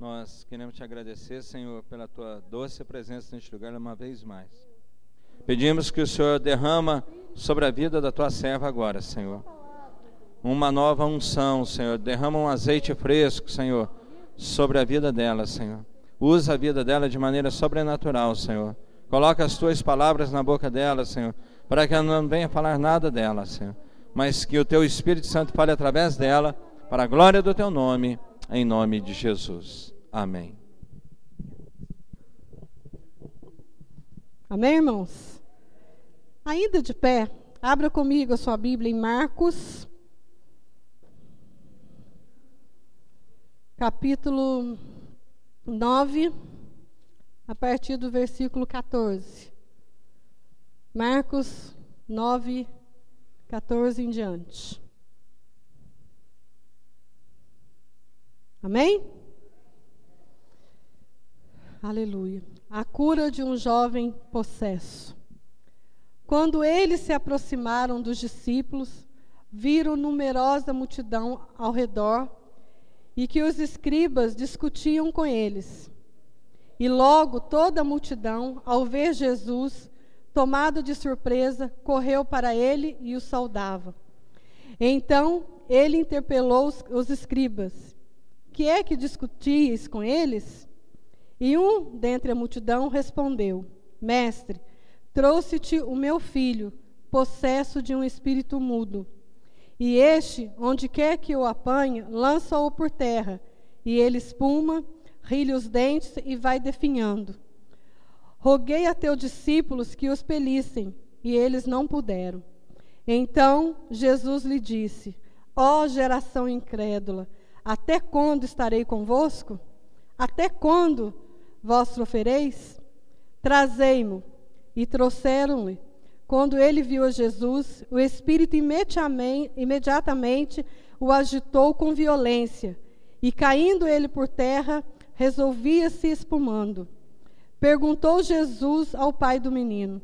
Nós queremos te agradecer, Senhor, pela tua doce presença neste lugar uma vez mais. Pedimos que o Senhor derrama sobre a vida da tua serva agora, Senhor. Uma nova unção, Senhor. Derrama um azeite fresco, Senhor, sobre a vida dela, Senhor. Usa a vida dela de maneira sobrenatural, Senhor. Coloca as tuas palavras na boca dela, Senhor, para que ela não venha falar nada dela, Senhor, mas que o teu Espírito Santo fale através dela, para a glória do teu nome, em nome de Jesus. Amém. Amém, irmãos? Ainda de pé, abra comigo a sua Bíblia em Marcos, capítulo 9, a partir do versículo 14. Marcos 9, 14 em diante. Amém? Aleluia. A cura de um jovem possesso. Quando eles se aproximaram dos discípulos, viram numerosa multidão ao redor e que os escribas discutiam com eles. E logo toda a multidão, ao ver Jesus, tomado de surpresa, correu para ele e o saudava. Então ele interpelou os, os escribas: Que é que discutis com eles? E um dentre a multidão respondeu: Mestre, trouxe-te o meu filho, possesso de um espírito mudo. E este, onde quer que o apanhe, lança-o por terra, e ele espuma, rilha os dentes e vai definhando. Roguei a teus discípulos que os pelissem, e eles não puderam. Então Jesus lhe disse: Ó oh, geração incrédula, até quando estarei convosco? Até quando vós sofrereis? Trazei-mo. E trouxeram-lhe. Quando ele viu a Jesus, o Espírito imediatamente o agitou com violência, e caindo ele por terra, resolvia-se espumando. Perguntou Jesus ao pai do menino: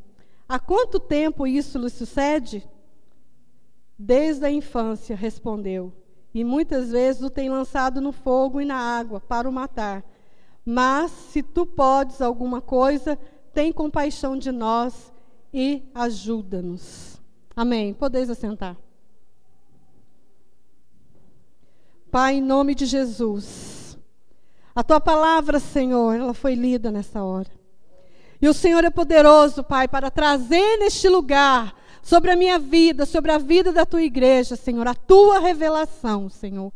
Há quanto tempo isso lhe sucede? Desde a infância, respondeu. E muitas vezes o tem lançado no fogo e na água para o matar. Mas se tu podes alguma coisa, tem compaixão de nós e ajuda-nos. Amém. Podeis assentar. Pai, em nome de Jesus, a tua palavra, Senhor, ela foi lida nessa hora. E o Senhor é poderoso, Pai, para trazer neste lugar sobre a minha vida, sobre a vida da tua igreja, Senhor, a tua revelação, Senhor.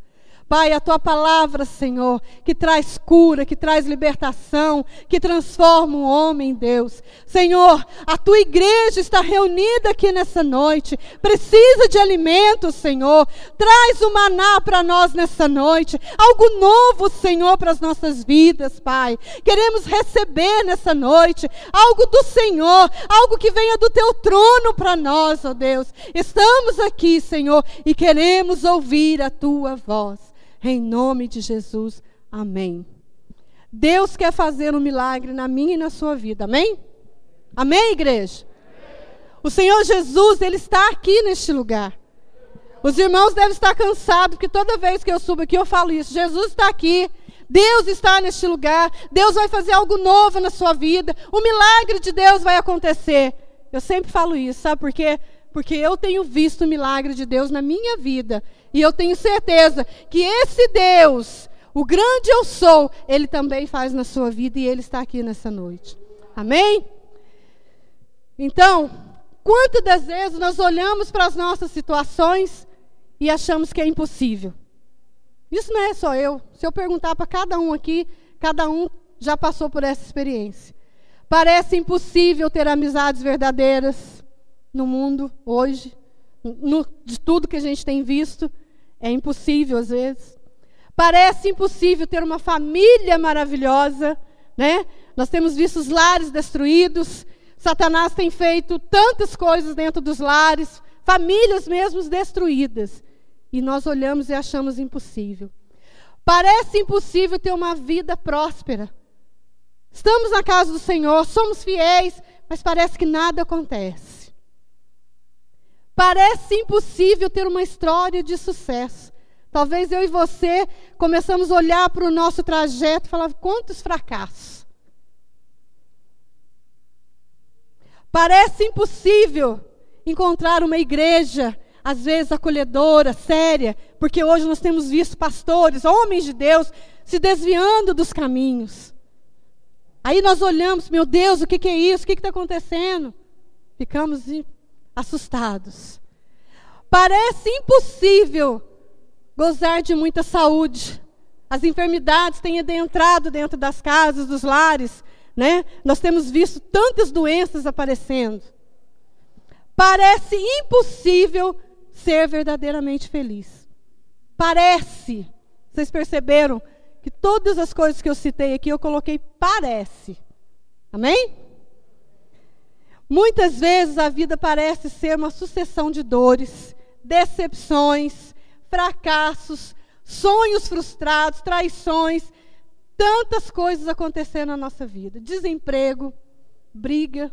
Pai, a tua palavra, Senhor, que traz cura, que traz libertação, que transforma o homem, Deus. Senhor, a tua igreja está reunida aqui nessa noite, precisa de alimento, Senhor. Traz o maná para nós nessa noite, algo novo, Senhor, para as nossas vidas, Pai. Queremos receber nessa noite algo do Senhor, algo que venha do teu trono para nós, ó Deus. Estamos aqui, Senhor, e queremos ouvir a tua voz. Em nome de Jesus, amém. Deus quer fazer um milagre na minha e na sua vida, amém? Amém, igreja? O Senhor Jesus, Ele está aqui neste lugar. Os irmãos devem estar cansados, porque toda vez que eu subo aqui eu falo isso. Jesus está aqui. Deus está neste lugar. Deus vai fazer algo novo na sua vida. O milagre de Deus vai acontecer. Eu sempre falo isso, sabe por quê? Porque eu tenho visto o milagre de Deus na minha vida. E eu tenho certeza que esse Deus, o grande eu sou, ele também faz na sua vida e ele está aqui nessa noite. Amém? Então, quantas das vezes nós olhamos para as nossas situações e achamos que é impossível? Isso não é só eu. Se eu perguntar para cada um aqui, cada um já passou por essa experiência. Parece impossível ter amizades verdadeiras no mundo hoje, no, de tudo que a gente tem visto. É impossível às vezes. Parece impossível ter uma família maravilhosa, né? Nós temos visto os lares destruídos. Satanás tem feito tantas coisas dentro dos lares, famílias mesmo destruídas. E nós olhamos e achamos impossível. Parece impossível ter uma vida próspera. Estamos na casa do Senhor, somos fiéis, mas parece que nada acontece. Parece impossível ter uma história de sucesso. Talvez eu e você começamos a olhar para o nosso trajeto e falar quantos fracassos. Parece impossível encontrar uma igreja, às vezes acolhedora, séria, porque hoje nós temos visto pastores, homens de Deus, se desviando dos caminhos. Aí nós olhamos, meu Deus, o que, que é isso? O que está acontecendo? Ficamos assustados. Parece impossível gozar de muita saúde. As enfermidades têm adentrado dentro das casas, dos lares, né? Nós temos visto tantas doenças aparecendo. Parece impossível ser verdadeiramente feliz. Parece. Vocês perceberam que todas as coisas que eu citei aqui eu coloquei parece. Amém? Muitas vezes a vida parece ser uma sucessão de dores, decepções, fracassos, sonhos frustrados, traições, tantas coisas acontecendo na nossa vida. Desemprego, briga,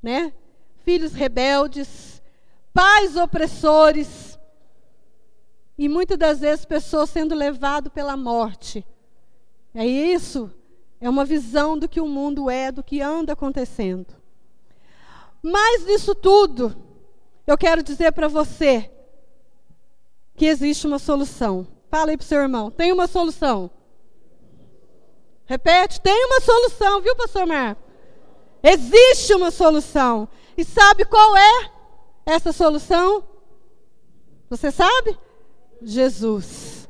né? Filhos rebeldes, pais opressores e muitas das vezes pessoas sendo levadas pela morte. É isso, é uma visão do que o mundo é, do que anda acontecendo. Mas nisso tudo, eu quero dizer para você que existe uma solução. Fala aí para o seu irmão, tem uma solução. Repete, tem uma solução, viu, pastor Marco? Existe uma solução. E sabe qual é essa solução? Você sabe? Jesus.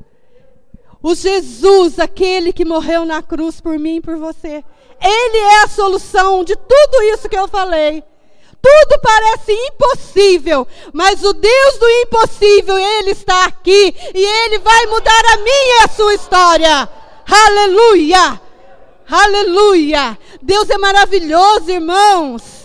O Jesus, aquele que morreu na cruz por mim e por você. Ele é a solução de tudo isso que eu falei. Tudo parece impossível, mas o Deus do impossível, Ele está aqui e Ele vai mudar a minha e a sua história. Aleluia! Aleluia! Deus é maravilhoso, irmãos.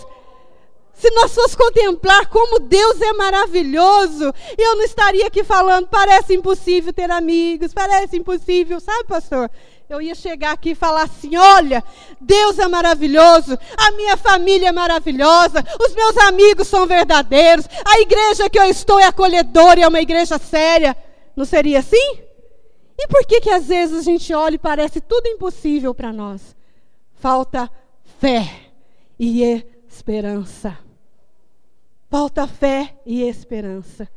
Se nós fosse contemplar como Deus é maravilhoso, eu não estaria aqui falando, parece impossível ter amigos, parece impossível, sabe, pastor? Eu ia chegar aqui e falar assim: olha, Deus é maravilhoso, a minha família é maravilhosa, os meus amigos são verdadeiros, a igreja que eu estou é acolhedora e é uma igreja séria. Não seria assim? E por que que às vezes a gente olha e parece tudo impossível para nós? Falta fé e esperança. Falta fé e esperança.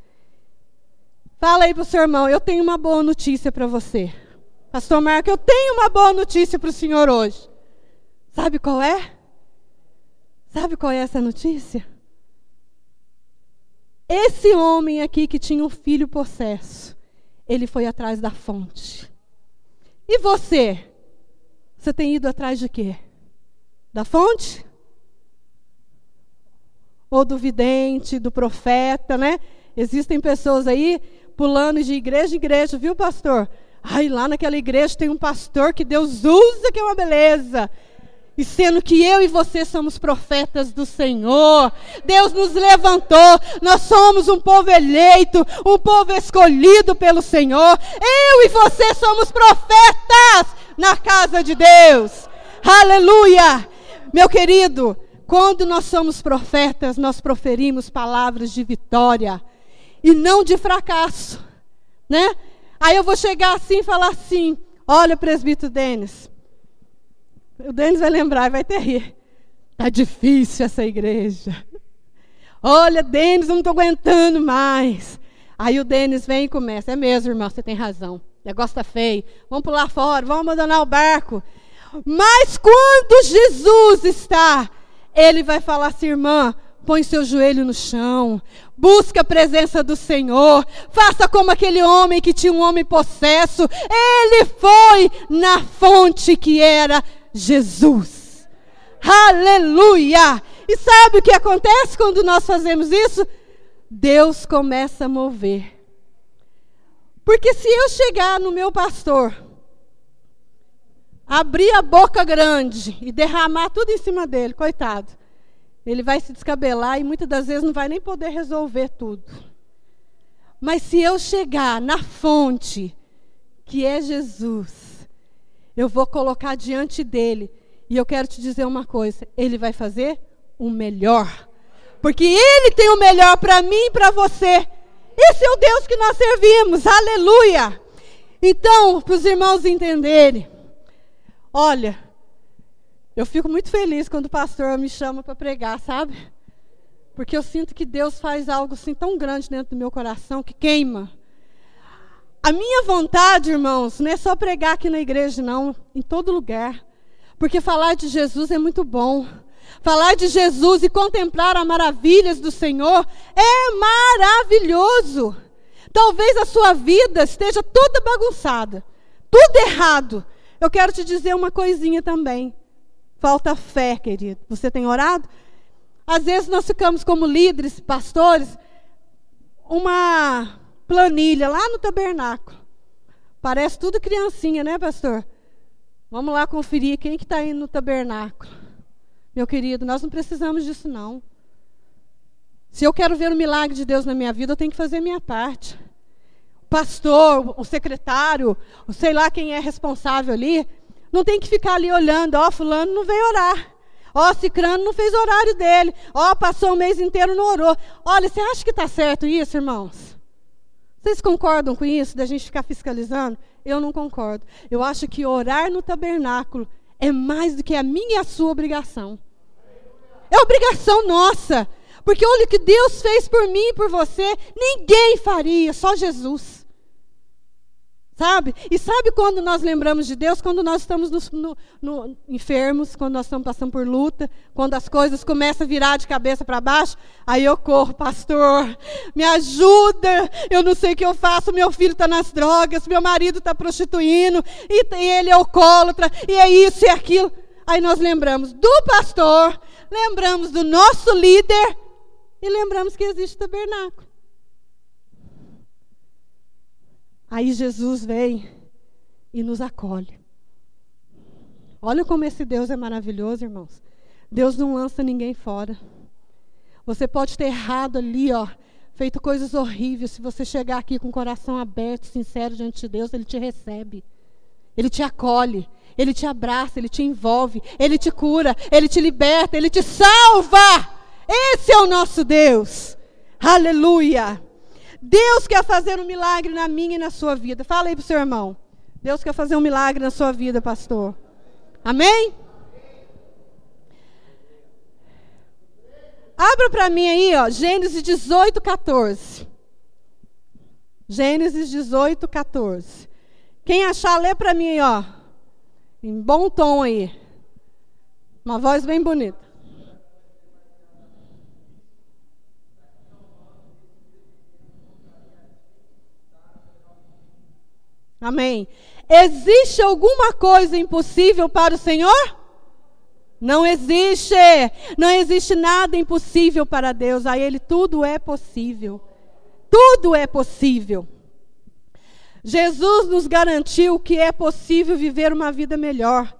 Fala aí para o seu irmão, eu tenho uma boa notícia para você. Pastor Marco, eu tenho uma boa notícia para o senhor hoje. Sabe qual é? Sabe qual é essa notícia? Esse homem aqui que tinha um filho possesso, ele foi atrás da fonte. E você? Você tem ido atrás de quê? Da fonte? Ou do vidente, do profeta, né? Existem pessoas aí pulando de igreja em igreja, viu, pastor? Ai, lá naquela igreja tem um pastor que Deus usa, que é uma beleza. E sendo que eu e você somos profetas do Senhor, Deus nos levantou, nós somos um povo eleito, um povo escolhido pelo Senhor. Eu e você somos profetas na casa de Deus. Aleluia! Meu querido, quando nós somos profetas, nós proferimos palavras de vitória e não de fracasso, né? Aí eu vou chegar assim e falar assim: olha, presbítero Denis. O Denis vai lembrar, vai ter rir. Está difícil essa igreja. Olha, Denis, eu não estou aguentando mais. Aí o Denis vem e começa. É mesmo, irmão, você tem razão. O negócio está feio. Vamos pular fora, vamos abandonar o barco. Mas quando Jesus está, ele vai falar assim, irmã, põe seu joelho no chão, busca a presença do Senhor, faça como aquele homem que tinha um homem possesso, ele foi na fonte que era Jesus. Aleluia! E sabe o que acontece quando nós fazemos isso? Deus começa a mover. Porque se eu chegar no meu pastor, abrir a boca grande e derramar tudo em cima dele, coitado, ele vai se descabelar e muitas das vezes não vai nem poder resolver tudo. Mas se eu chegar na fonte, que é Jesus, eu vou colocar diante dele. E eu quero te dizer uma coisa: ele vai fazer o melhor. Porque ele tem o melhor para mim e para você. Esse é o Deus que nós servimos, aleluia. Então, para os irmãos entenderem, olha, eu fico muito feliz quando o pastor me chama para pregar, sabe? Porque eu sinto que Deus faz algo assim tão grande dentro do meu coração que queima. A minha vontade, irmãos, não é só pregar aqui na igreja, não, em todo lugar. Porque falar de Jesus é muito bom. Falar de Jesus e contemplar as maravilhas do Senhor é maravilhoso. Talvez a sua vida esteja toda bagunçada, tudo errado. Eu quero te dizer uma coisinha também. Falta fé, querido. Você tem orado? Às vezes nós ficamos como líderes, pastores, uma planilha lá no tabernáculo. Parece tudo criancinha, né, pastor? Vamos lá conferir quem que está indo no tabernáculo. Meu querido, nós não precisamos disso, não. Se eu quero ver o milagre de Deus na minha vida, eu tenho que fazer a minha parte. O pastor, o secretário, o sei lá quem é responsável ali, não tem que ficar ali olhando, ó, oh, fulano não veio orar. Ó, oh, Cicrano não fez horário dele. Ó, oh, passou o mês inteiro não orou. Olha, você acha que está certo isso, irmãos? Vocês concordam com isso, da gente ficar fiscalizando? Eu não concordo. Eu acho que orar no tabernáculo é mais do que a minha e a sua obrigação. É obrigação nossa. Porque olha o que Deus fez por mim e por você, ninguém faria, só Jesus. Sabe? E sabe quando nós lembramos de Deus? Quando nós estamos no, no, no, enfermos, quando nós estamos passando por luta, quando as coisas começam a virar de cabeça para baixo, aí eu corro, pastor, me ajuda, eu não sei o que eu faço, meu filho está nas drogas, meu marido está prostituindo, e, e ele é alcoólatra, e é isso e aquilo. Aí nós lembramos do pastor, lembramos do nosso líder, e lembramos que existe tabernáculo. Aí Jesus vem e nos acolhe. Olha como esse Deus é maravilhoso, irmãos. Deus não lança ninguém fora. Você pode ter errado ali, ó, feito coisas horríveis. Se você chegar aqui com o coração aberto, sincero diante de Deus, Ele te recebe. Ele te acolhe. Ele te abraça, Ele te envolve, Ele te cura, Ele te liberta, Ele te salva. Esse é o nosso Deus. Aleluia. Deus quer fazer um milagre na minha e na sua vida. Fala aí para o seu irmão. Deus quer fazer um milagre na sua vida, pastor. Amém? Abra para mim aí, ó, Gênesis 18, 14. Gênesis 18, 14. Quem achar, lê para mim aí, ó. Em bom tom aí. Uma voz bem bonita. Amém. Existe alguma coisa impossível para o Senhor? Não existe. Não existe nada impossível para Deus. A Ele tudo é possível. Tudo é possível. Jesus nos garantiu que é possível viver uma vida melhor.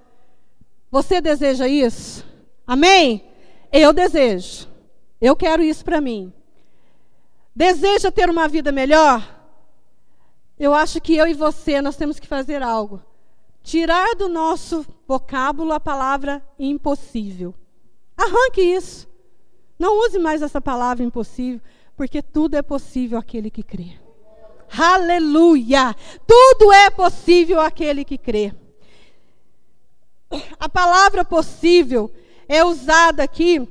Você deseja isso? Amém? Eu desejo. Eu quero isso para mim. Deseja ter uma vida melhor? Eu acho que eu e você nós temos que fazer algo. Tirar do nosso vocábulo a palavra impossível. Arranque isso. Não use mais essa palavra impossível, porque tudo é possível aquele que crê. Aleluia! Tudo é possível aquele que crê. A palavra possível é usada aqui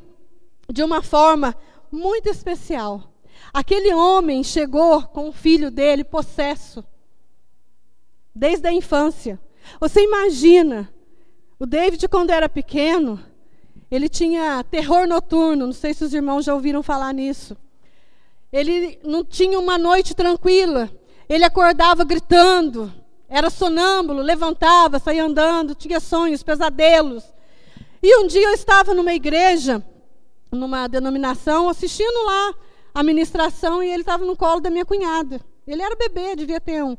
de uma forma muito especial. Aquele homem chegou com o filho dele possesso, desde a infância. Você imagina, o David, quando era pequeno, ele tinha terror noturno. Não sei se os irmãos já ouviram falar nisso. Ele não tinha uma noite tranquila. Ele acordava gritando, era sonâmbulo, levantava, saía andando, tinha sonhos, pesadelos. E um dia eu estava numa igreja, numa denominação, assistindo lá a ministração e ele estava no colo da minha cunhada. Ele era bebê, devia ter um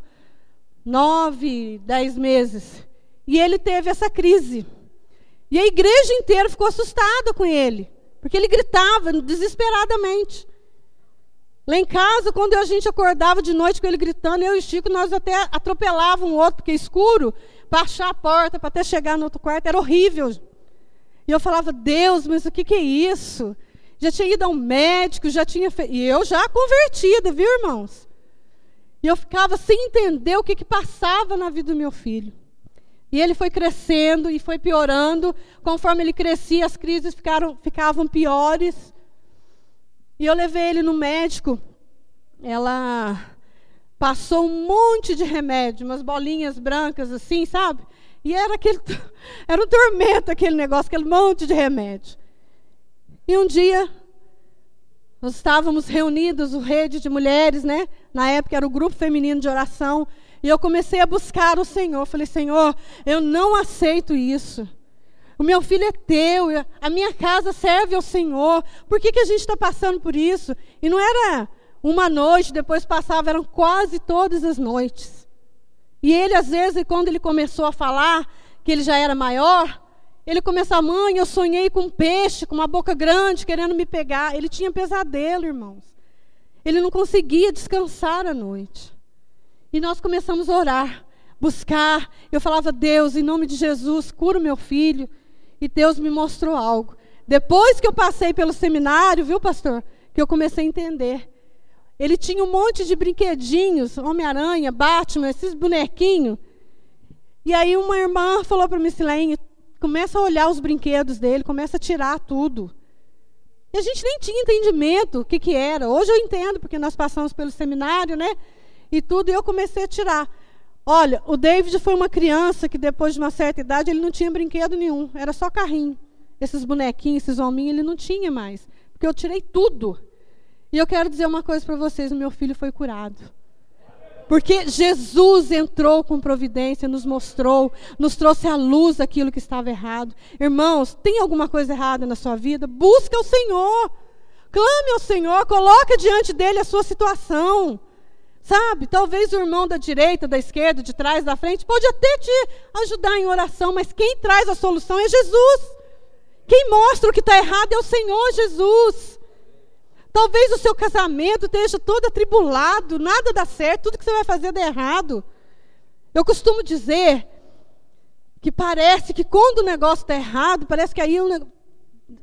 nove, dez meses. E ele teve essa crise. E a igreja inteira ficou assustada com ele, porque ele gritava desesperadamente. Lá em casa, quando a gente acordava de noite com ele gritando, eu e Chico, nós até atropelávamos um outro, porque é escuro, para achar a porta, para até chegar no outro quarto, era horrível. E eu falava, Deus, mas o que, que é isso? Já tinha ido ao médico, já tinha fe... e eu já convertida, viu, irmãos? E eu ficava sem entender o que, que passava na vida do meu filho. E ele foi crescendo e foi piorando. Conforme ele crescia, as crises ficaram, ficavam piores. E eu levei ele no médico. Ela passou um monte de remédio, umas bolinhas brancas assim, sabe? E era aquele era um tormento aquele negócio, aquele monte de remédio. E um dia nós estávamos reunidos, o rede de mulheres, né? Na época era o grupo feminino de oração, e eu comecei a buscar o Senhor. Falei, Senhor, eu não aceito isso. O meu filho é teu, a minha casa serve ao Senhor. Por que, que a gente está passando por isso? E não era uma noite, depois passava, eram quase todas as noites. E ele, às vezes, quando ele começou a falar que ele já era maior, ele começou, mãe, eu sonhei com um peixe, com uma boca grande, querendo me pegar. Ele tinha pesadelo, irmãos. Ele não conseguia descansar à noite. E nós começamos a orar, buscar. Eu falava, Deus, em nome de Jesus, cura o meu filho. E Deus me mostrou algo. Depois que eu passei pelo seminário, viu, pastor? Que eu comecei a entender. Ele tinha um monte de brinquedinhos, Homem-Aranha, Batman, esses bonequinhos. E aí uma irmã falou para mim, Silene, começa a olhar os brinquedos dele, começa a tirar tudo. E a gente nem tinha entendimento o que, que era. Hoje eu entendo, porque nós passamos pelo seminário, né? E tudo, e eu comecei a tirar. Olha, o David foi uma criança que depois de uma certa idade ele não tinha brinquedo nenhum, era só carrinho. Esses bonequinhos, esses hominhos, ele não tinha mais, porque eu tirei tudo. E eu quero dizer uma coisa para vocês: o meu filho foi curado. Porque Jesus entrou com providência, nos mostrou, nos trouxe à luz aquilo que estava errado. Irmãos, tem alguma coisa errada na sua vida? Busca o Senhor. Clame ao Senhor, coloque diante dele a sua situação. Sabe, talvez o irmão da direita, da esquerda, de trás, da frente, pode até te ajudar em oração, mas quem traz a solução é Jesus. Quem mostra o que está errado é o Senhor Jesus. Talvez o seu casamento esteja todo atribulado, nada dá certo, tudo que você vai fazer dá errado. Eu costumo dizer que parece que quando o negócio está errado, parece que aí é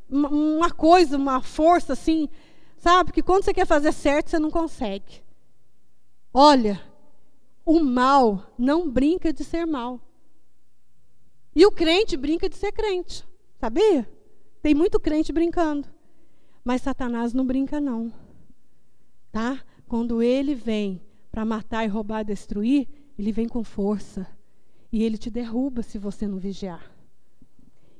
uma coisa, uma força assim, sabe? Que quando você quer fazer certo, você não consegue. Olha, o mal não brinca de ser mal. E o crente brinca de ser crente, sabia? Tem muito crente brincando. Mas Satanás não brinca, não. Tá? Quando ele vem para matar e roubar, destruir, ele vem com força. E ele te derruba se você não vigiar.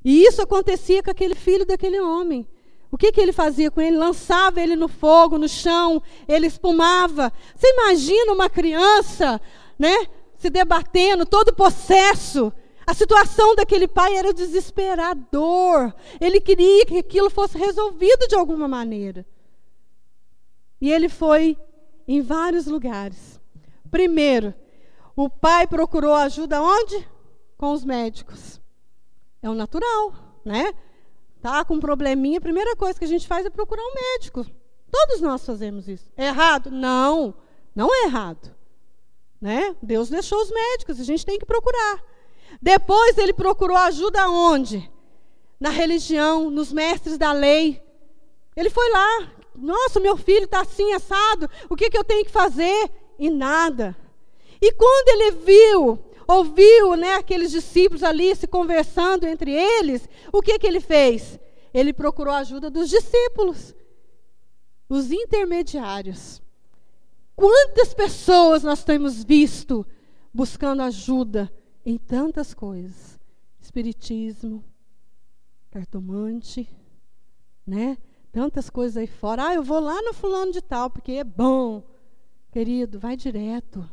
E isso acontecia com aquele filho daquele homem. O que, que ele fazia com ele? Lançava ele no fogo, no chão, ele espumava. Você imagina uma criança, né? Se debatendo, todo possesso. A situação daquele pai era desesperador. Ele queria que aquilo fosse resolvido de alguma maneira. E ele foi em vários lugares. Primeiro, o pai procurou ajuda onde? Com os médicos. É o natural, né? Tá com um probleminha, a primeira coisa que a gente faz é procurar um médico. Todos nós fazemos isso. É errado? Não, não é errado. Né? Deus deixou os médicos, a gente tem que procurar. Depois ele procurou ajuda onde? Na religião, nos mestres da lei. Ele foi lá. Nossa, meu filho está assim, assado. O que, que eu tenho que fazer? E nada. E quando ele viu, ouviu né, aqueles discípulos ali se conversando entre eles, o que, que ele fez? Ele procurou a ajuda dos discípulos, os intermediários. Quantas pessoas nós temos visto buscando ajuda em tantas coisas. Espiritismo, cartomante, né? Tantas coisas aí fora. Ah, eu vou lá no fulano de tal, porque é bom. Querido, vai direto.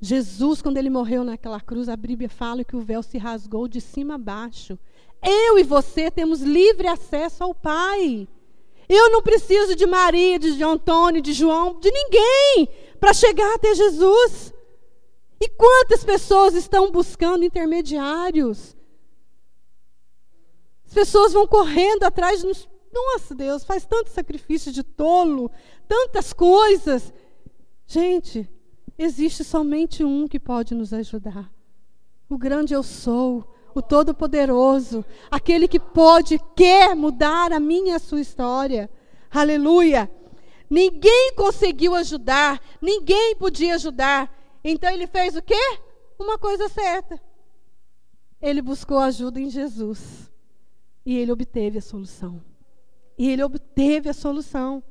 Jesus, quando ele morreu naquela cruz, a Bíblia fala que o véu se rasgou de cima a baixo. Eu e você temos livre acesso ao Pai. Eu não preciso de Maria, de Antônio, de João, de ninguém para chegar até Jesus. E quantas pessoas estão buscando intermediários? As pessoas vão correndo atrás de nos. Nossa, Deus, faz tanto sacrifício de tolo, tantas coisas. Gente, existe somente um que pode nos ajudar. O grande eu sou, o Todo-Poderoso, aquele que pode, quer mudar a minha e a sua história. Aleluia! Ninguém conseguiu ajudar, ninguém podia ajudar. Então ele fez o quê? Uma coisa certa. Ele buscou ajuda em Jesus. E ele obteve a solução. E ele obteve a solução.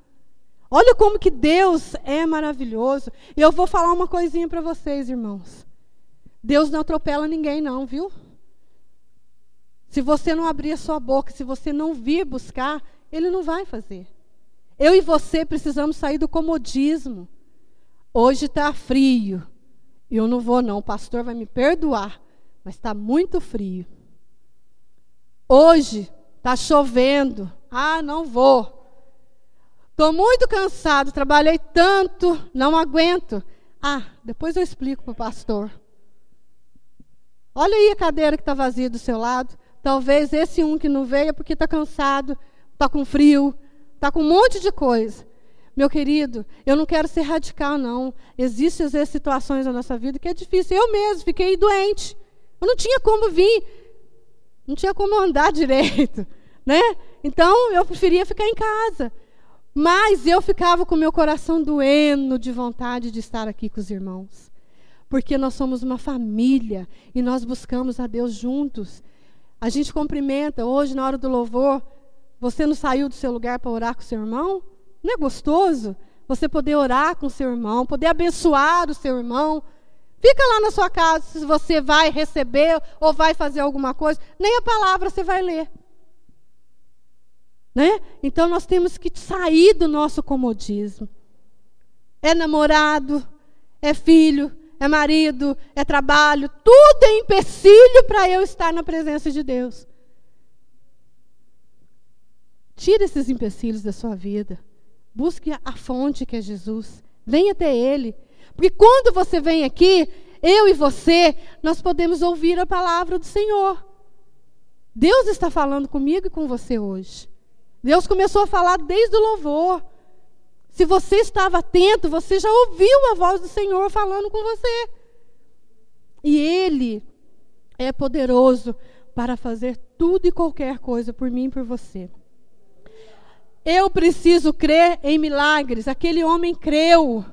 Olha como que Deus é maravilhoso. E eu vou falar uma coisinha para vocês, irmãos. Deus não atropela ninguém, não, viu? Se você não abrir a sua boca, se você não vir buscar, Ele não vai fazer. Eu e você precisamos sair do comodismo. Hoje está frio. Eu não vou, não. O pastor vai me perdoar. Mas está muito frio. Hoje está chovendo. Ah, não vou. Estou muito cansado, trabalhei tanto, não aguento. Ah, depois eu explico para o pastor. Olha aí a cadeira que está vazia do seu lado. Talvez esse um que não veio é porque está cansado, está com frio, está com um monte de coisa. Meu querido, eu não quero ser radical, não. Existem às vezes situações na nossa vida que é difícil. Eu mesmo fiquei doente. Eu não tinha como vir, não tinha como andar direito, né? Então eu preferia ficar em casa. Mas eu ficava com meu coração doendo de vontade de estar aqui com os irmãos. Porque nós somos uma família e nós buscamos a Deus juntos. A gente cumprimenta hoje na hora do louvor. Você não saiu do seu lugar para orar com seu irmão? Não é gostoso? Você poder orar com seu irmão, poder abençoar o seu irmão. Fica lá na sua casa se você vai receber ou vai fazer alguma coisa, nem a palavra você vai ler. Né? Então nós temos que sair do nosso comodismo. É namorado, é filho, é marido, é trabalho, tudo é empecilho para eu estar na presença de Deus. Tire esses empecilhos da sua vida. Busque a fonte que é Jesus. Venha até Ele. Porque quando você vem aqui, eu e você, nós podemos ouvir a palavra do Senhor. Deus está falando comigo e com você hoje. Deus começou a falar desde o louvor. Se você estava atento, você já ouviu a voz do Senhor falando com você. E Ele é poderoso para fazer tudo e qualquer coisa por mim e por você. Eu preciso crer em milagres. Aquele homem creu.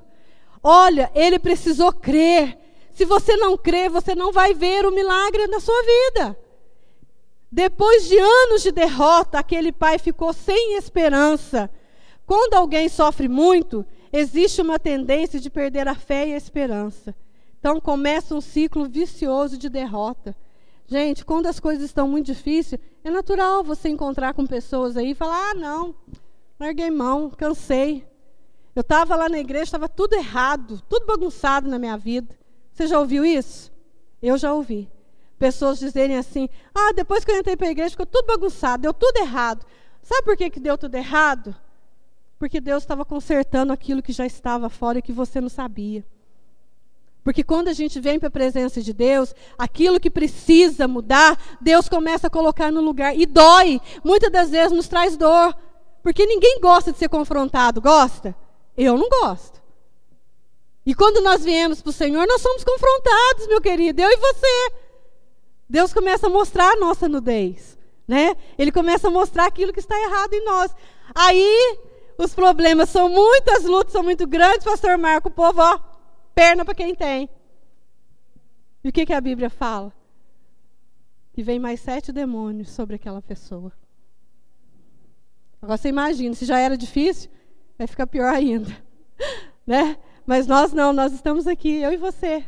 Olha, ele precisou crer. Se você não crer, você não vai ver o milagre na sua vida. Depois de anos de derrota, aquele pai ficou sem esperança. Quando alguém sofre muito, existe uma tendência de perder a fé e a esperança. Então começa um ciclo vicioso de derrota. Gente, quando as coisas estão muito difíceis, é natural você encontrar com pessoas aí e falar: ah, não, larguei mão, cansei. Eu estava lá na igreja, estava tudo errado, tudo bagunçado na minha vida. Você já ouviu isso? Eu já ouvi. Pessoas dizerem assim: ah, depois que eu entrei para a igreja ficou tudo bagunçado, deu tudo errado. Sabe por que, que deu tudo errado? Porque Deus estava consertando aquilo que já estava fora e que você não sabia. Porque quando a gente vem para a presença de Deus, aquilo que precisa mudar, Deus começa a colocar no lugar. E dói. Muitas das vezes nos traz dor. Porque ninguém gosta de ser confrontado. Gosta? Eu não gosto. E quando nós viemos para o Senhor, nós somos confrontados, meu querido, eu e você. Deus começa a mostrar a nossa nudez, né? Ele começa a mostrar aquilo que está errado em nós. Aí os problemas são muitos, as lutas são muito grandes, pastor Marco, o povo, ó, perna para quem tem. E o que, que a Bíblia fala? Que vem mais sete demônios sobre aquela pessoa. Agora você imagina, se já era difícil, vai ficar pior ainda. Né? Mas nós não, nós estamos aqui, eu e você.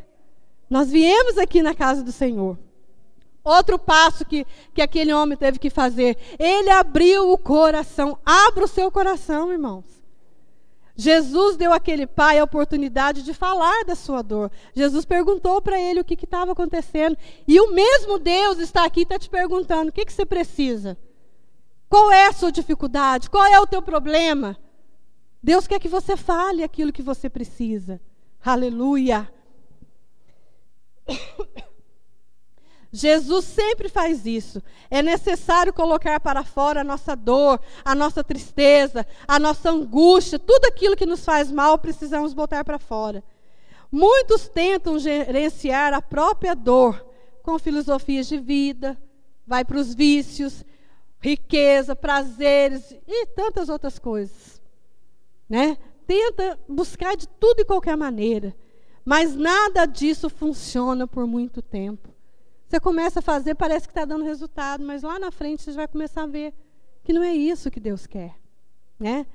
Nós viemos aqui na casa do Senhor. Outro passo que, que aquele homem teve que fazer. Ele abriu o coração. Abra o seu coração, irmãos. Jesus deu àquele pai a oportunidade de falar da sua dor. Jesus perguntou para ele o que estava acontecendo. E o mesmo Deus está aqui e está te perguntando: o que, que você precisa? Qual é a sua dificuldade? Qual é o teu problema? Deus quer que você fale aquilo que você precisa. Aleluia. Jesus sempre faz isso. É necessário colocar para fora a nossa dor, a nossa tristeza, a nossa angústia, tudo aquilo que nos faz mal, precisamos botar para fora. Muitos tentam gerenciar a própria dor com filosofias de vida, vai para os vícios, riqueza, prazeres e tantas outras coisas. Né? Tenta buscar de tudo e qualquer maneira, mas nada disso funciona por muito tempo. Você começa a fazer, parece que está dando resultado, mas lá na frente você vai começar a ver que não é isso que Deus quer. Né?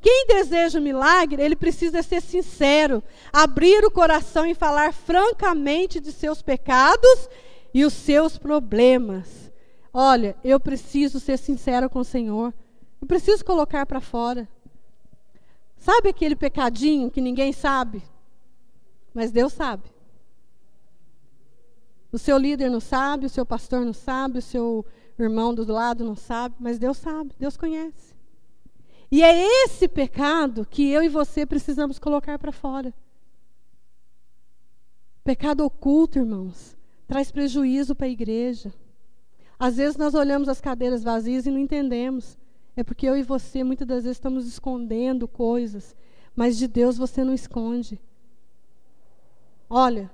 Quem deseja um milagre, ele precisa ser sincero, abrir o coração e falar francamente de seus pecados e os seus problemas. Olha, eu preciso ser sincero com o Senhor. Eu preciso colocar para fora. Sabe aquele pecadinho que ninguém sabe? Mas Deus sabe. O seu líder não sabe, o seu pastor não sabe, o seu irmão do lado não sabe, mas Deus sabe, Deus conhece. E é esse pecado que eu e você precisamos colocar para fora. Pecado oculto, irmãos, traz prejuízo para a igreja. Às vezes nós olhamos as cadeiras vazias e não entendemos. É porque eu e você muitas das vezes estamos escondendo coisas, mas de Deus você não esconde. Olha,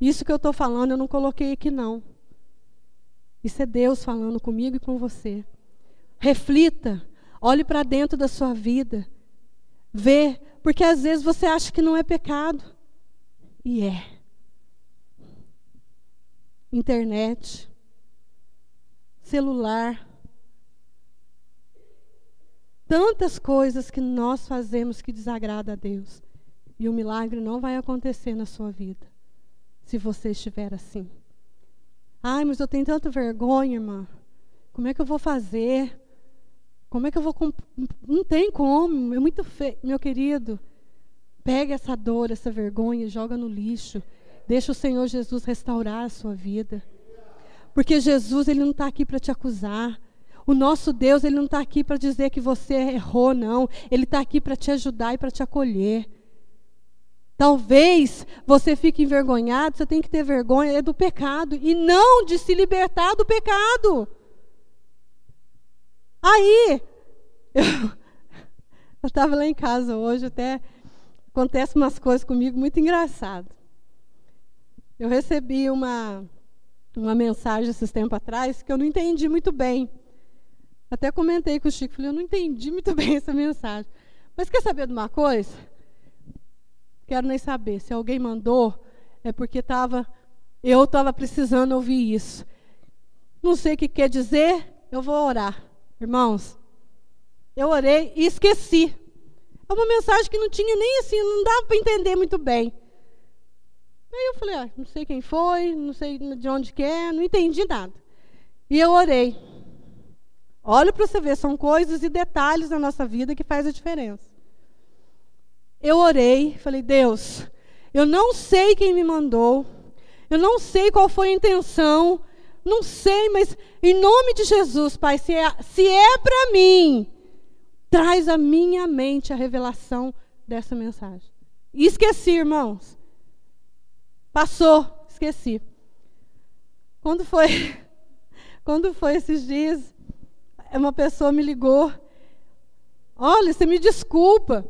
isso que eu estou falando eu não coloquei aqui não. Isso é Deus falando comigo e com você. Reflita Olhe para dentro da sua vida. Vê, porque às vezes você acha que não é pecado. E é. Internet, celular, tantas coisas que nós fazemos que desagrada a Deus. E o milagre não vai acontecer na sua vida, se você estiver assim. Ai, mas eu tenho tanta vergonha, irmã. Como é que eu vou fazer? Como é que eu vou. Comp... Não tem como, é muito feio. Meu querido, pega essa dor, essa vergonha joga no lixo. Deixa o Senhor Jesus restaurar a sua vida. Porque Jesus, Ele não está aqui para te acusar. O nosso Deus, Ele não está aqui para dizer que você errou, não. Ele está aqui para te ajudar e para te acolher. Talvez você fique envergonhado, você tem que ter vergonha é do pecado e não de se libertar do pecado. Aí, eu estava lá em casa hoje, até acontece umas coisas comigo muito engraçadas. Eu recebi uma, uma mensagem esses tempos atrás que eu não entendi muito bem. Até comentei com o Chico, falei, eu não entendi muito bem essa mensagem. Mas quer saber de uma coisa? Quero nem saber. Se alguém mandou, é porque tava, eu estava precisando ouvir isso. Não sei o que quer dizer, eu vou orar. Irmãos, eu orei e esqueci. É uma mensagem que não tinha nem assim, não dava para entender muito bem. Aí eu falei, ah, não sei quem foi, não sei de onde que é, não entendi nada. E eu orei. Olha para você ver, são coisas e detalhes da nossa vida que faz a diferença. Eu orei, falei, Deus, eu não sei quem me mandou, eu não sei qual foi a intenção, não sei, mas em nome de Jesus, Pai, se é, se é para mim, traz à minha mente a revelação dessa mensagem. E esqueci, irmãos. Passou, esqueci. Quando foi, quando foi esses dias, uma pessoa me ligou. Olha, você me desculpa.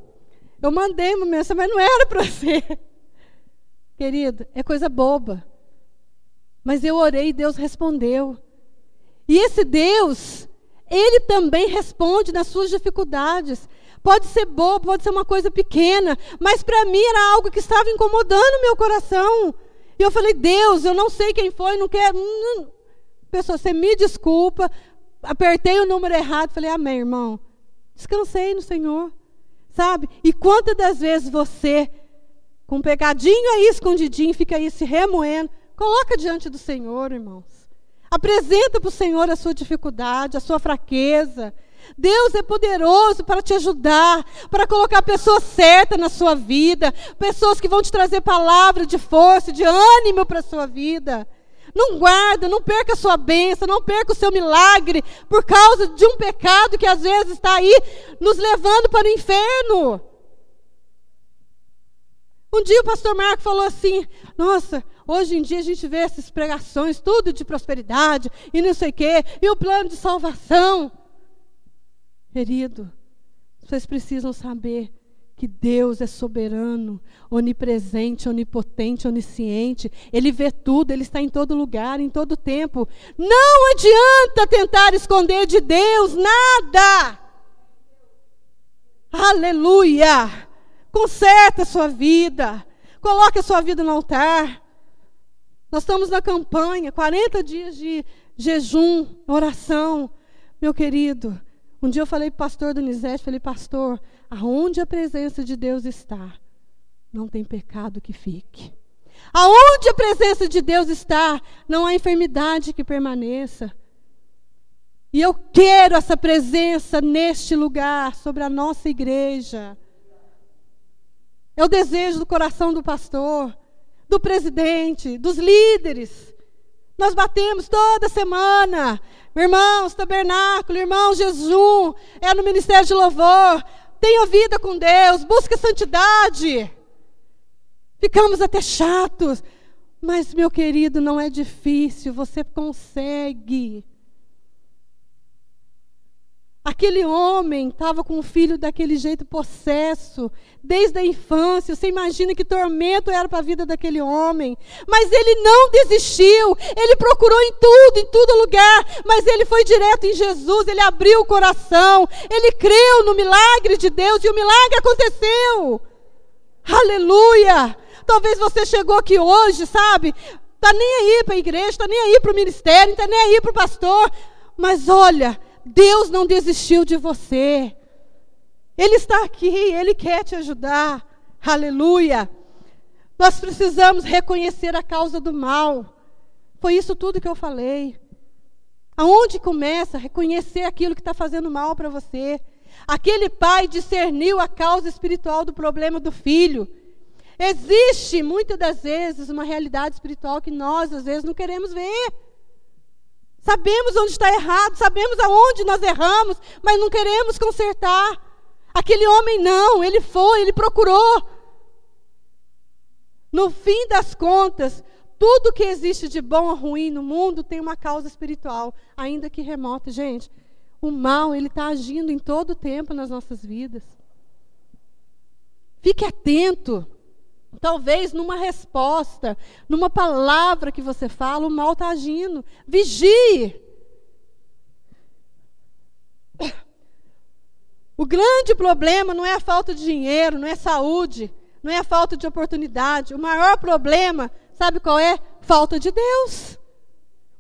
Eu mandei uma mensagem, mas não era para você. Querido, é coisa boba. Mas eu orei e Deus respondeu. E esse Deus, ele também responde nas suas dificuldades. Pode ser bobo, pode ser uma coisa pequena, mas para mim era algo que estava incomodando meu coração. E eu falei, Deus, eu não sei quem foi, não quero. Pessoa, você me desculpa. Apertei o número errado, falei, amém, irmão. Descansei no Senhor. Sabe? E quantas das vezes você, com um pecadinho aí escondidinho, fica aí se remoendo, Coloca diante do Senhor, irmãos. Apresenta para o Senhor a sua dificuldade, a sua fraqueza. Deus é poderoso para te ajudar, para colocar pessoas certas na sua vida, pessoas que vão te trazer palavra de força, de ânimo para a sua vida. Não guarda, não perca a sua bênção, não perca o seu milagre por causa de um pecado que às vezes está aí nos levando para o inferno. Um dia o pastor Marco falou assim: Nossa, Hoje em dia a gente vê essas pregações, tudo de prosperidade e não sei o quê, e o plano de salvação. Querido, vocês precisam saber que Deus é soberano, onipresente, onipotente, onisciente. Ele vê tudo, ele está em todo lugar, em todo tempo. Não adianta tentar esconder de Deus nada. Aleluia! Conserta a sua vida. Coloque a sua vida no altar. Nós estamos na campanha, 40 dias de jejum, oração. Meu querido, um dia eu falei para o pastor Donizete, falei, pastor, aonde a presença de Deus está, não tem pecado que fique. Aonde a presença de Deus está, não há enfermidade que permaneça. E eu quero essa presença neste lugar, sobre a nossa igreja. É o desejo do coração do pastor, do presidente, dos líderes. Nós batemos toda semana. Irmãos, tabernáculo, irmãos, jejum, é no ministério de louvor. Tenha vida com Deus, busque santidade. Ficamos até chatos, mas meu querido, não é difícil, você consegue. Aquele homem estava com o filho daquele jeito possesso, desde a infância. Você imagina que tormento era para a vida daquele homem. Mas ele não desistiu. Ele procurou em tudo, em todo lugar. Mas ele foi direto em Jesus. Ele abriu o coração. Ele creu no milagre de Deus e o milagre aconteceu. Aleluia! Talvez você chegou aqui hoje, sabe? Está nem aí para a igreja, está nem aí para o ministério, está nem aí para o pastor. Mas olha, Deus não desistiu de você. Ele está aqui, Ele quer te ajudar. Aleluia. Nós precisamos reconhecer a causa do mal. Foi isso tudo que eu falei. Aonde começa? Reconhecer aquilo que está fazendo mal para você. Aquele pai discerniu a causa espiritual do problema do filho. Existe, muitas das vezes, uma realidade espiritual que nós, às vezes, não queremos ver. Sabemos onde está errado, sabemos aonde nós erramos, mas não queremos consertar. Aquele homem não, ele foi, ele procurou. No fim das contas, tudo que existe de bom ou ruim no mundo tem uma causa espiritual, ainda que remota. Gente, o mal, ele está agindo em todo o tempo nas nossas vidas. Fique atento. Talvez numa resposta, numa palavra que você fala, o mal está agindo. Vigie. O grande problema não é a falta de dinheiro, não é saúde, não é a falta de oportunidade. O maior problema, sabe qual é? Falta de Deus.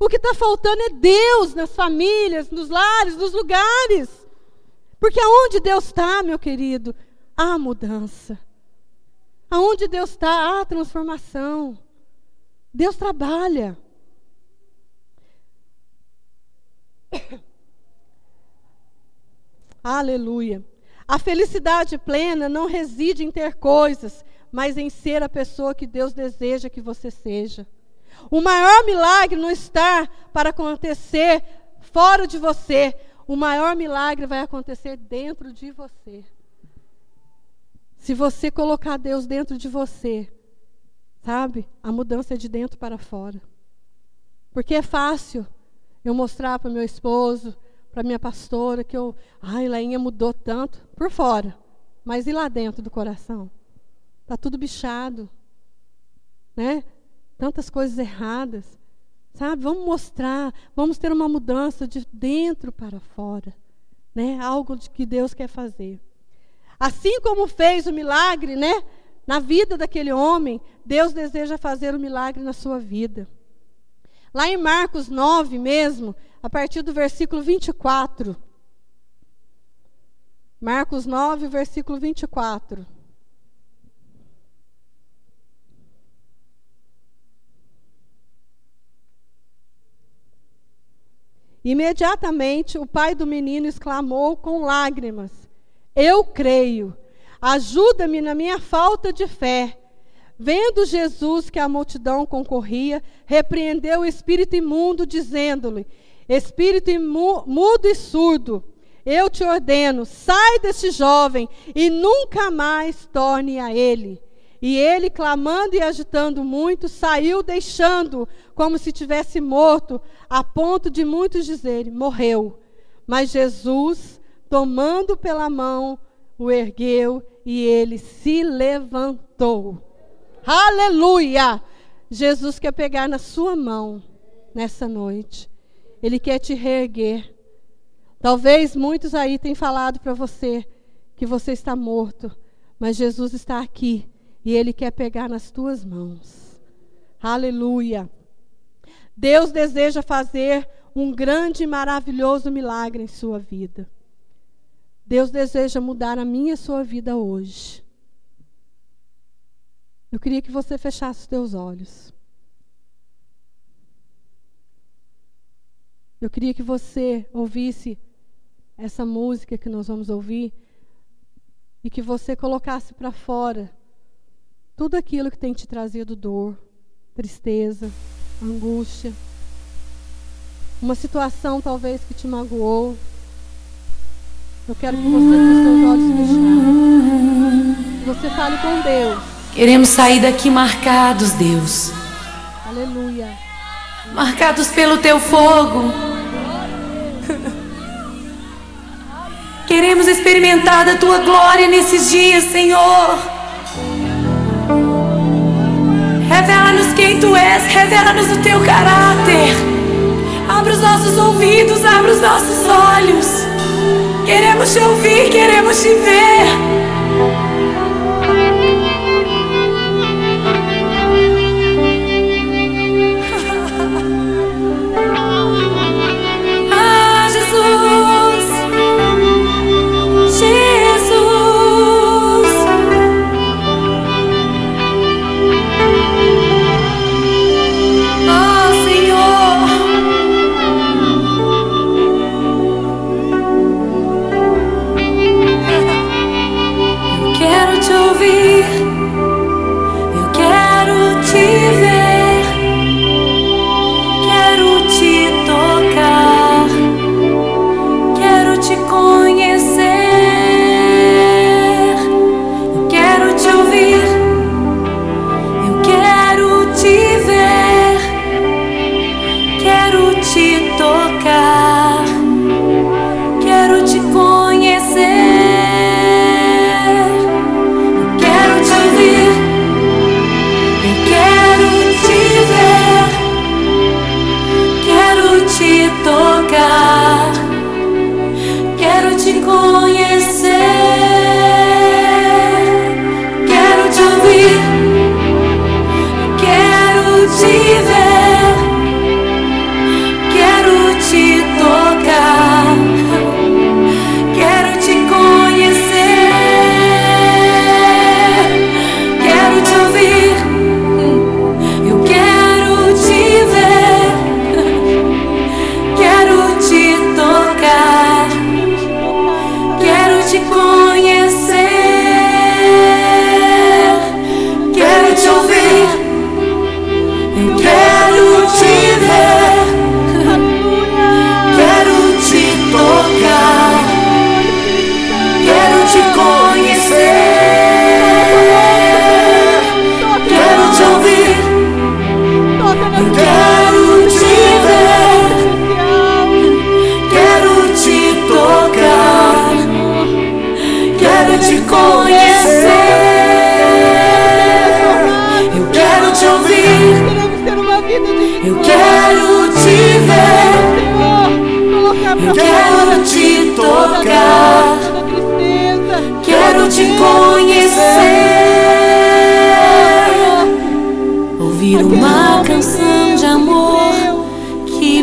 O que está faltando é Deus nas famílias, nos lares, nos lugares. Porque aonde Deus está, meu querido, há mudança. Aonde Deus está, há transformação. Deus trabalha. Aleluia. A felicidade plena não reside em ter coisas, mas em ser a pessoa que Deus deseja que você seja. O maior milagre não está para acontecer fora de você. O maior milagre vai acontecer dentro de você. Se você colocar Deus dentro de você, sabe? A mudança é de dentro para fora. Porque é fácil eu mostrar para meu esposo, para minha pastora que eu, ai, Leinha mudou tanto por fora, mas e lá dentro do coração? Tá tudo bichado, né? Tantas coisas erradas, sabe? Vamos mostrar, vamos ter uma mudança de dentro para fora, né? Algo de que Deus quer fazer. Assim como fez o milagre, né? Na vida daquele homem, Deus deseja fazer o milagre na sua vida. Lá em Marcos 9 mesmo, a partir do versículo 24. Marcos 9, versículo 24. Imediatamente o pai do menino exclamou com lágrimas: eu creio. Ajuda-me na minha falta de fé. Vendo Jesus que a multidão concorria, repreendeu o espírito imundo, dizendo-lhe: Espírito mudo e surdo, eu te ordeno, sai deste jovem e nunca mais torne a ele. E ele, clamando e agitando muito, saiu, deixando como se tivesse morto, a ponto de muitos dizerem: morreu. Mas Jesus tomando pela mão, o ergueu e ele se levantou. Aleluia! Jesus quer pegar na sua mão nessa noite. Ele quer te reerguer. Talvez muitos aí tenham falado para você que você está morto, mas Jesus está aqui e ele quer pegar nas tuas mãos. Aleluia. Deus deseja fazer um grande e maravilhoso milagre em sua vida. Deus deseja mudar a minha e a sua vida hoje. Eu queria que você fechasse os teus olhos. Eu queria que você ouvisse essa música que nós vamos ouvir e que você colocasse para fora tudo aquilo que tem te trazido dor, tristeza, angústia, uma situação talvez que te magoou. Eu quero que você com seus olhos fechados, você fale com Deus. Queremos sair daqui marcados, Deus. Aleluia. Marcados pelo teu fogo. Queremos experimentar da tua glória nesses dias, Senhor. Revela-nos quem tu és, revela-nos o teu caráter. Abra os nossos ouvidos, abra os nossos olhos. Queremos te ouvir, queremos te ver.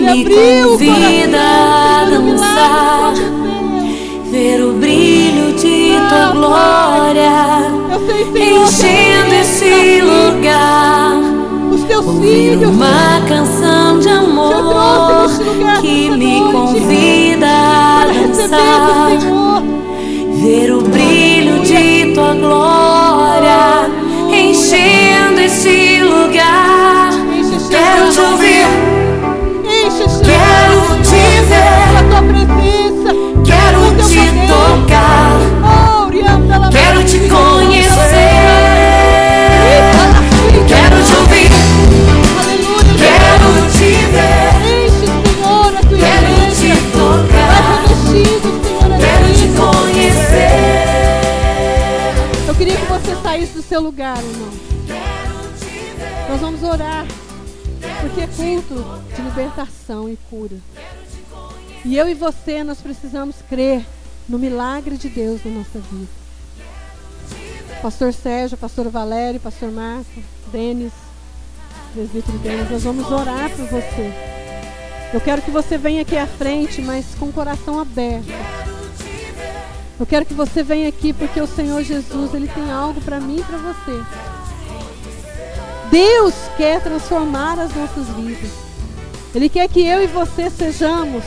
Me convida a dançar. Ver o brilho de tua glória enchendo esse lugar. os teus Ouvir filhos. uma canção de amor que me convida a dançar. Ver o te conhecer. Quero te ouvir. Quero te ver. Quero te tocar. Quero te conhecer. Eu queria que você saísse do seu lugar, irmão. Nós vamos orar. Porque é culto de libertação e cura. E eu e você, nós precisamos crer no milagre de Deus na nossa vida. Pastor Sérgio, Pastor Valério, Pastor Marco, Denis, presbítero Denis, nós vamos orar por você. Eu quero que você venha aqui à frente, mas com o coração aberto. Eu quero que você venha aqui porque o Senhor Jesus, ele tem algo para mim e para você. Deus quer transformar as nossas vidas. Ele quer que eu e você sejamos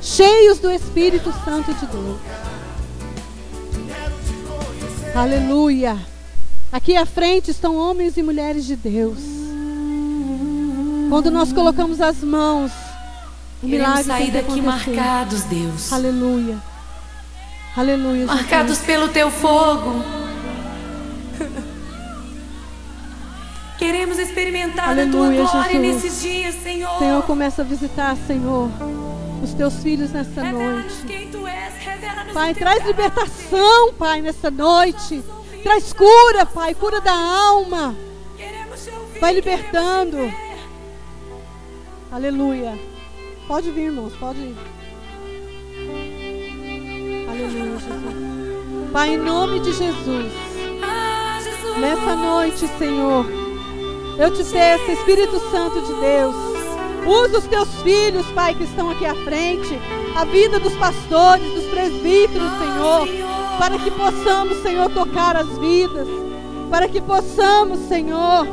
cheios do Espírito Santo de Deus. Aleluia. Aqui à frente estão homens e mulheres de Deus. Quando nós colocamos as mãos, o milagre sair daqui acontecer. marcados, Deus. Aleluia. Aleluia. Marcados Jesus. pelo teu fogo. Queremos experimentar Aleluia, a tua glória Jesus. nesses dias, Senhor. Senhor, começa a visitar, Senhor, os teus filhos nessa noite. Pai, traz libertação, Pai, nessa noite. Traz cura, Pai, cura da alma. Vai libertando. Aleluia. Pode vir, irmãos, pode ir. Aleluia, Jesus. Pai, em nome de Jesus, Ah, Jesus. nessa noite, Senhor, eu te peço, Espírito Santo de Deus, usa os teus filhos, Pai, que estão aqui à frente, a vida dos pastores, dos presbíteros, Senhor, para que possamos, Senhor, tocar as vidas, para que possamos, Senhor,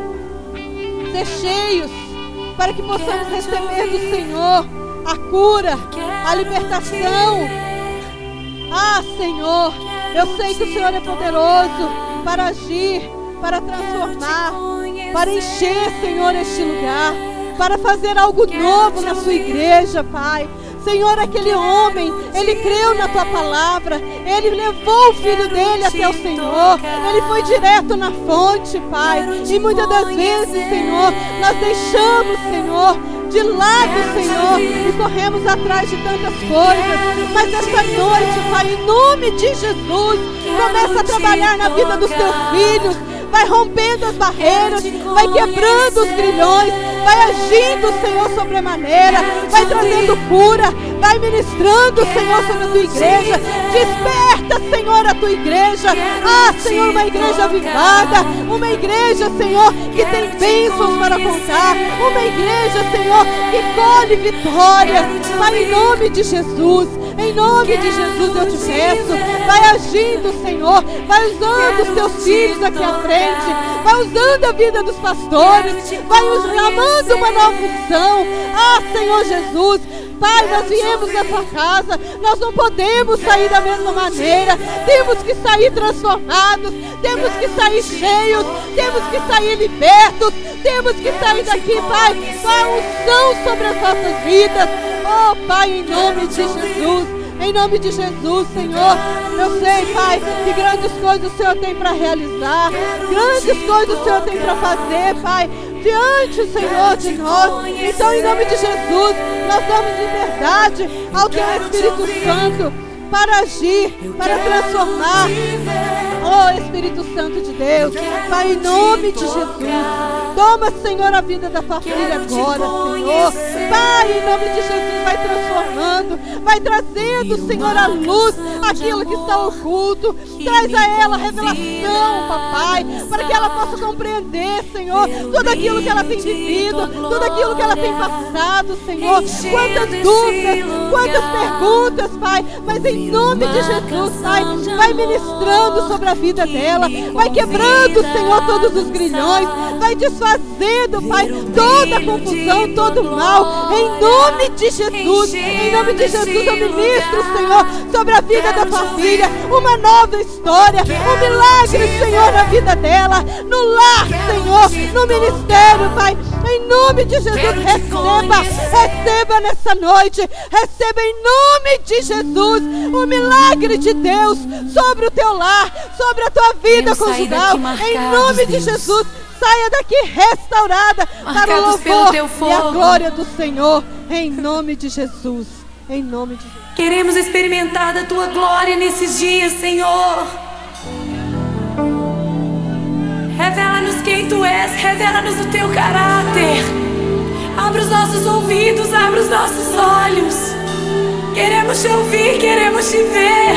ser cheios, para que possamos receber do Senhor a cura, a libertação. Ah, Senhor, eu sei que o Senhor é poderoso para agir, para transformar, para encher, Senhor, este lugar, para fazer algo novo na sua igreja, Pai. Senhor, aquele homem, ele creu na tua palavra, ele levou o filho dele até o Senhor, ele foi direto na fonte, Pai. E muitas das vezes, Senhor, nós deixamos, Senhor, de lado, Senhor, e corremos atrás de tantas coisas. Mas esta noite, Pai, em nome de Jesus, começa a trabalhar na vida dos teus filhos. Vai rompendo as barreiras, vai quebrando os grilhões, vai agindo, Senhor, sobremaneira, vai trazendo cura, vai ministrando, Senhor, sobre a tua igreja. Desperta, Senhor, a tua igreja. Ah, Senhor, uma igreja avivada, uma igreja, Senhor, que tem bênçãos para contar, uma igreja, Senhor, que colhe vitórias. Vai em nome de Jesus. Em nome de Jesus eu te peço, vai agindo, Senhor, vai usando os teus filhos aqui à frente, vai usando a vida dos pastores, vai us- amando uma nova unção. Ah, Senhor Jesus, Pai, nós viemos nessa casa, nós não podemos sair da mesma maneira, temos que sair transformados, temos que sair cheios, temos que sair libertos, temos que sair daqui, Pai, com a unção sobre as nossas vidas. Oh, Pai, em nome de Jesus. Em nome de Jesus, Senhor, eu sei, Pai, que grandes coisas o Senhor tem para realizar, grandes coisas o Senhor tem para fazer, Pai, diante, Senhor, de nós. Então, em nome de Jesus, nós damos liberdade ao Teu Espírito Santo para agir, para transformar. Oh Espírito Santo de Deus, Pai, em nome de Jesus, toma, Senhor, a vida da tua filha agora, Senhor. Pai, em nome de Jesus, vai transformando, vai trazendo, Senhor, à luz aquilo que está oculto. Traz a ela revelação, papai, para que ela possa compreender, Senhor, tudo aquilo que ela tem vivido, tudo aquilo que ela tem passado, Senhor. Quantas dúvidas, quantas perguntas, Pai, mas em nome de Jesus, Pai, vai ministrando sobre a vida dela, vai quebrando, Senhor, todos os grilhões, vai desfazendo, Pai, toda a confusão, todo o mal, em nome de Jesus, em nome de Jesus, eu ministro, Senhor, sobre a vida da tua filha, uma nova história, um milagre, Senhor, na vida dela, no lar, Senhor, no ministério, Pai, em nome de Jesus, receba, receba nessa noite, receba em nome de Jesus o milagre de Deus sobre o teu lar, sobre a tua vida conjugal, em marcados, nome de. Jesus. Saia daqui restaurada para o Marcados louvor e a glória do Senhor, em nome de Jesus. Em nome de Jesus. Queremos experimentar da tua glória nesses dias, Senhor. Revela-nos quem tu és, revela-nos o teu caráter. Abre os nossos ouvidos, abre os nossos olhos. Queremos te ouvir, queremos te ver.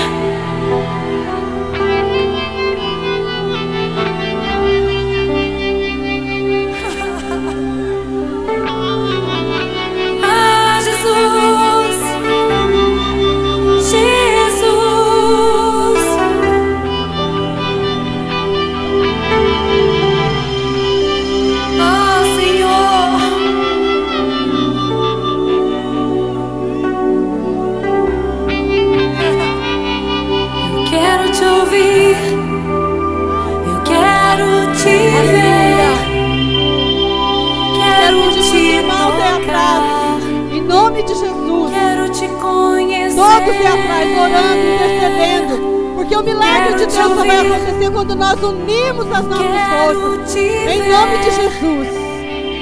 Nós unimos as nossas forças. Em nome de Jesus.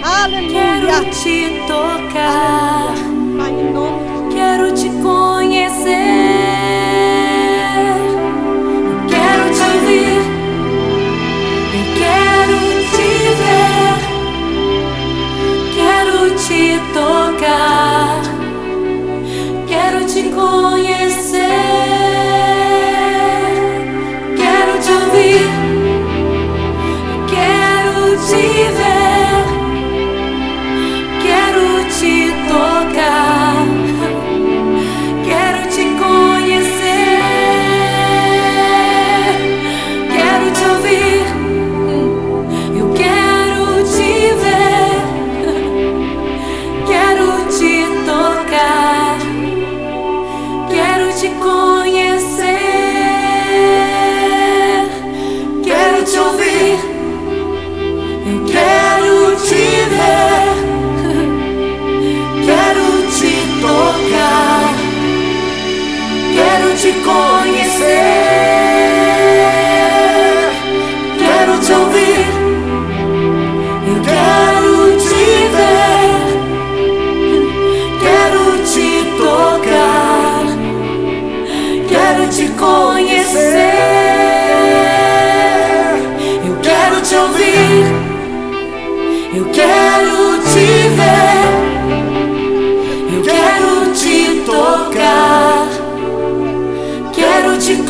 Aleluia. Quero te tocar. Pai,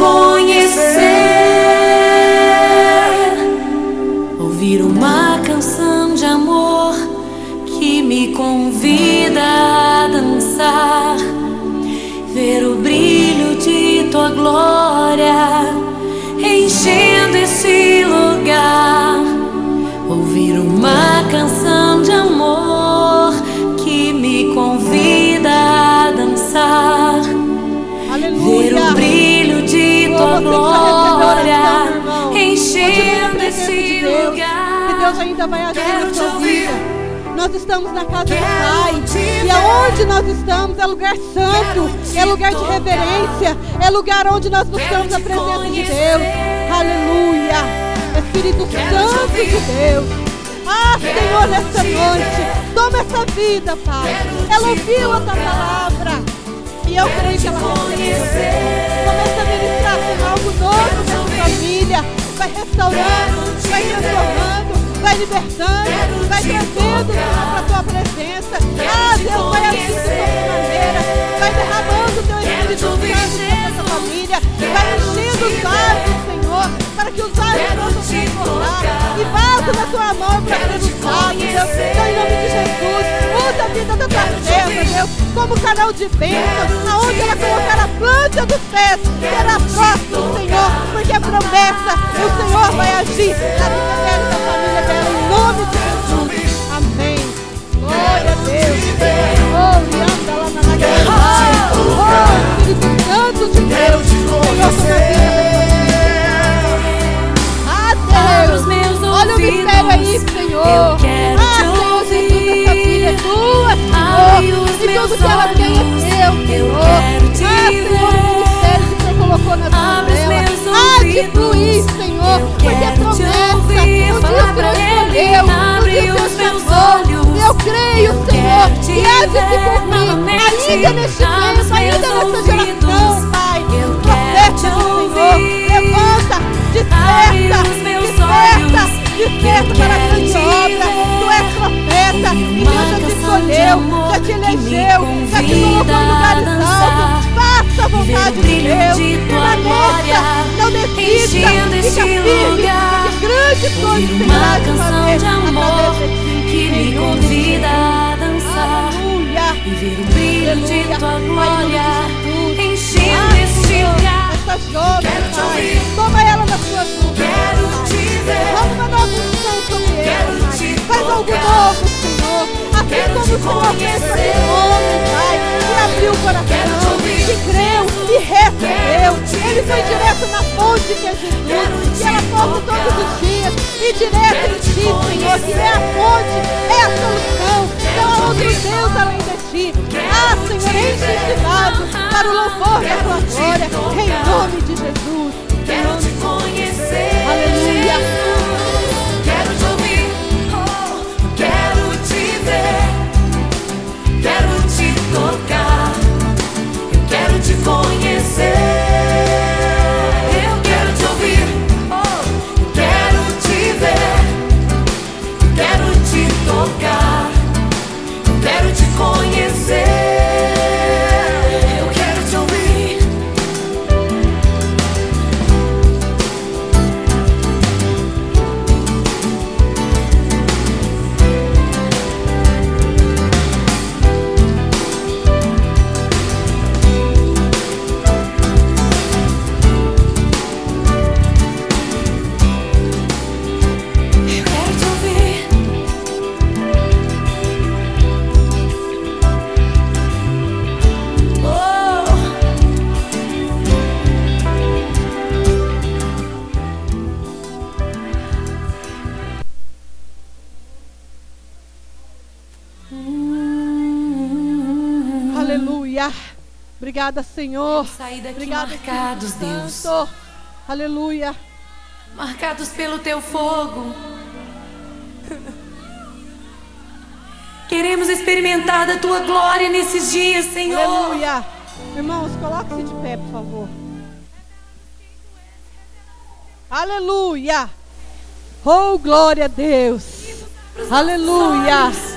Quero Nós estamos na casa do Pai. E aonde nós estamos é lugar santo, é lugar de reverência, é lugar onde nós buscamos a presença de. Deus. Aleluia. Espírito Santo de Deus. Ah, Senhor, nesta te noite, toma essa vida, Pai. Ela ouviu a tua palavra. E eu creio que ela recebeu. Começa a ministrar com algo novo nessa família. Vai restaurando, vai transformando, vai libertando, vai trazendo para a tua presença. Ah, Deus vai agir de sobremaneira. Vai derramando o teu Espírito Santo nessa família. Vai enchendo os vasos, Senhor, para que os vasos possam transformar. E vaso na tua mão para ser usado, Deus. Então, em nome de Jesus, usa a vida da tua serva, Deus, como canal de bênção, aonde ela colocar a planta dos pés, será próximo, Senhor, porque a promessa, o Senhor vai agir na vida dela e da família nome de Jesus. Amém. Glória a Deus. Oh, Lianda lá na Nagueira. Oh, Espírito Santo de Deus. Ah, Deus. Olha o mistério aí. Senhor. Ah, Senhor Jesus, essa filha é tua, Senhor. E tudo que ela tem é teu, Senhor. ah, Senhor, o mistério que o Senhor colocou na dela. meus Ah, de fluir, Senhor. Porque é promessa eu falar pra Ele. Abre os meus olhos. Eu creio, eu Senhor, que há de se cumprir. Ainda neste tempo, ainda nessa geração, Pai. Eu quero te ouvir. Levanta, desperta, desperta, desperta para a grande obra. Tu és profeta. E Deus já te escolheu, já te elegeu, já te colocou no lugar de altos de tua glória, Não desista. enchendo Fica firme. lugar. Que grande coisa uma canção de amor que me convida a dançar Aleluia. e ver o brilho de tua glória, enchendo este lugar. Esta jovem, Pai, toma ela nas suas mãos. Quero te ver. Derrama uma nova unção sobre ela, Faz algo novo, Quero como conhecer. esse Pai, que abriu o coração, que creu e recebeu. Ele foi direto na fonte que é Jesus. Quero E ela corre todos os dias. E direto em ti, Senhor, que é a fonte, é a solução. Não há outro. Deus além de ti. Ah, Senhor, enche este vaso para o louvor da tua glória. Em nome de Obrigada, Senhor. sair daqui Obrigada, marcados, Deus. Santo. Aleluia. marcados pelo teu fogo. Queremos experimentar da tua glória nesses dias, Senhor. Aleluia. Irmãos, coloque-se de pé, por favor. Aleluia. Oh, glória a Deus. Aleluia.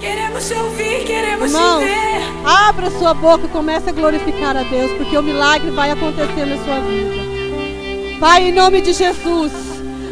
Queremos te ouvir, queremos Irmãos, te ver. abra sua boca e comece a glorificar a Deus, porque o milagre vai acontecer na sua vida. Pai, em nome de Jesus,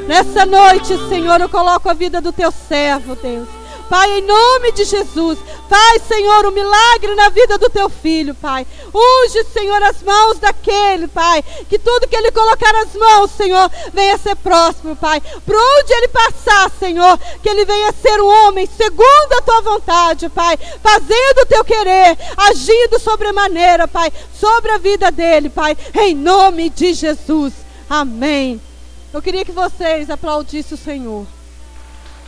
nessa noite, Senhor, eu coloco a vida do teu servo, Deus. Pai, em nome de Jesus, faz, Senhor, um milagre na vida do teu filho, Pai. Unge, Senhor, as mãos daquele, Pai. Que tudo que ele colocar as mãos, Senhor, venha ser próspero, Pai. Por onde ele passar, Senhor, que ele venha ser um homem segundo a tua vontade, Pai. Fazendo o teu querer, agindo sobremaneira, Pai, sobre a vida dele, Pai. Em nome de Jesus. Amém. Eu queria que vocês aplaudissem o Senhor.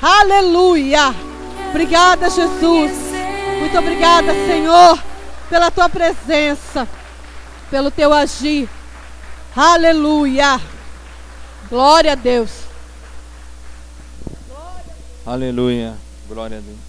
Aleluia. Obrigada, Jesus. Muito obrigada, Senhor, pela tua presença, pelo teu agir. Aleluia. Glória a Deus. Aleluia. Glória a Deus.